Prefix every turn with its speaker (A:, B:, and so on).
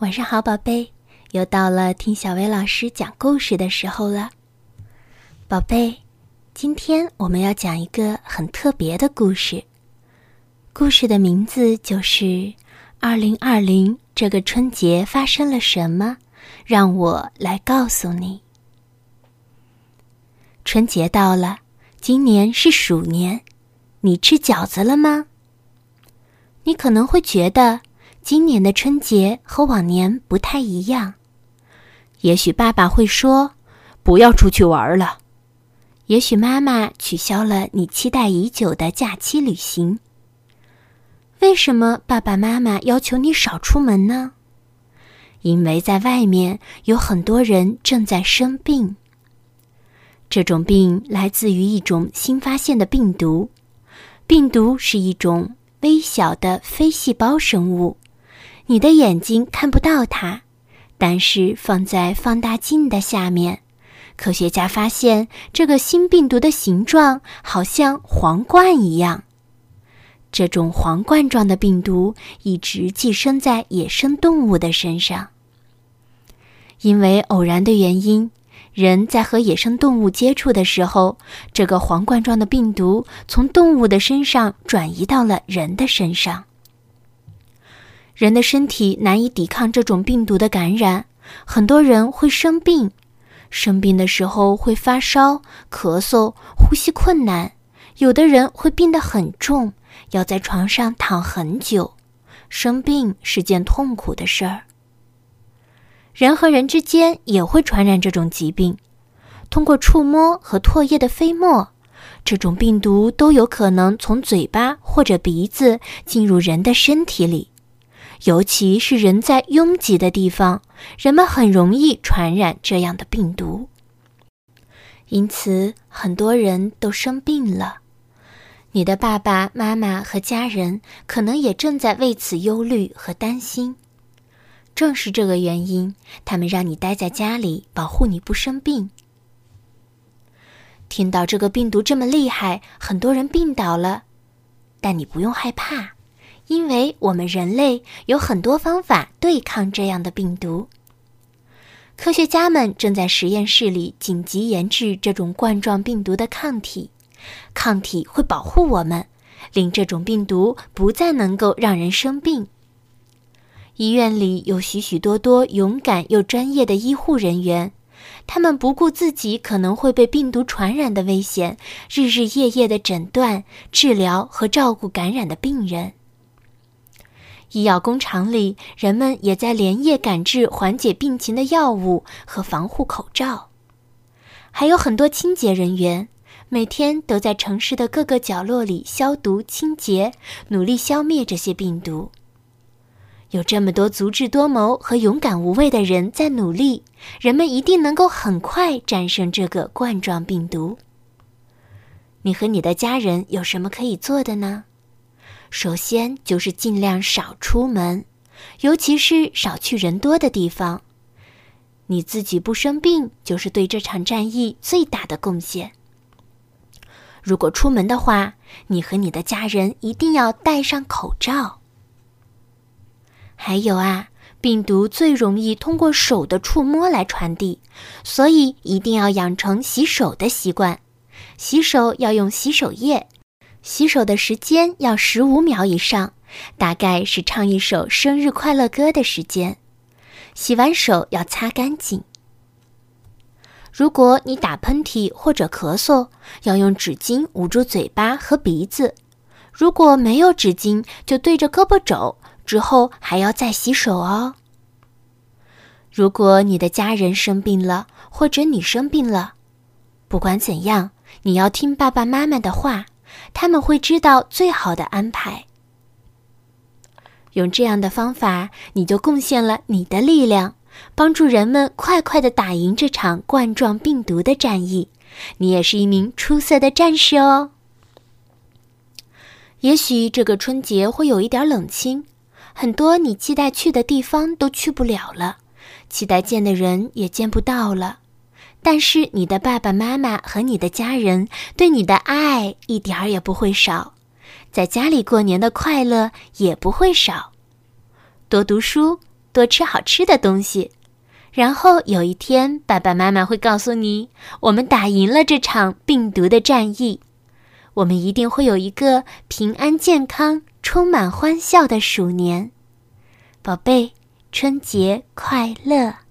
A: 晚上好，宝贝，又到了听小薇老师讲故事的时候了。宝贝，今天我们要讲一个很特别的故事，故事的名字就是《二零二零这个春节发生了什么》，让我来告诉你。春节到了，今年是鼠年，你吃饺子了吗？你可能会觉得。今年的春节和往年不太一样，也许爸爸会说：“不要出去玩了。”也许妈妈取消了你期待已久的假期旅行。为什么爸爸妈妈要求你少出门呢？因为在外面有很多人正在生病。这种病来自于一种新发现的病毒，病毒是一种微小的非细胞生物。你的眼睛看不到它，但是放在放大镜的下面，科学家发现这个新病毒的形状好像皇冠一样。这种皇冠状的病毒一直寄生在野生动物的身上。因为偶然的原因，人在和野生动物接触的时候，这个皇冠状的病毒从动物的身上转移到了人的身上。人的身体难以抵抗这种病毒的感染，很多人会生病。生病的时候会发烧、咳嗽、呼吸困难，有的人会病得很重，要在床上躺很久。生病是件痛苦的事儿。人和人之间也会传染这种疾病，通过触摸和唾液的飞沫，这种病毒都有可能从嘴巴或者鼻子进入人的身体里。尤其是人在拥挤的地方，人们很容易传染这样的病毒。因此，很多人都生病了。你的爸爸妈妈和家人可能也正在为此忧虑和担心。正是这个原因，他们让你待在家里，保护你不生病。听到这个病毒这么厉害，很多人病倒了，但你不用害怕。因为我们人类有很多方法对抗这样的病毒。科学家们正在实验室里紧急研制这种冠状病毒的抗体，抗体会保护我们，令这种病毒不再能够让人生病。医院里有许许多多勇敢又专业的医护人员，他们不顾自己可能会被病毒传染的危险，日日夜夜的诊断、治疗和照顾感染的病人。医药工厂里，人们也在连夜赶制缓解病情的药物和防护口罩，还有很多清洁人员，每天都在城市的各个角落里消毒清洁，努力消灭这些病毒。有这么多足智多谋和勇敢无畏的人在努力，人们一定能够很快战胜这个冠状病毒。你和你的家人有什么可以做的呢？首先就是尽量少出门，尤其是少去人多的地方。你自己不生病，就是对这场战役最大的贡献。如果出门的话，你和你的家人一定要戴上口罩。还有啊，病毒最容易通过手的触摸来传递，所以一定要养成洗手的习惯。洗手要用洗手液。洗手的时间要十五秒以上，大概是唱一首生日快乐歌的时间。洗完手要擦干净。如果你打喷嚏或者咳嗽，要用纸巾捂住嘴巴和鼻子。如果没有纸巾，就对着胳膊肘，之后还要再洗手哦。如果你的家人生病了，或者你生病了，不管怎样，你要听爸爸妈妈的话。他们会知道最好的安排。用这样的方法，你就贡献了你的力量，帮助人们快快的打赢这场冠状病毒的战役。你也是一名出色的战士哦。也许这个春节会有一点冷清，很多你期待去的地方都去不了了，期待见的人也见不到了。但是你的爸爸妈妈和你的家人对你的爱一点儿也不会少，在家里过年的快乐也不会少。多读书，多吃好吃的东西。然后有一天，爸爸妈妈会告诉你，我们打赢了这场病毒的战役，我们一定会有一个平安健康、充满欢笑的鼠年。宝贝，春节快乐！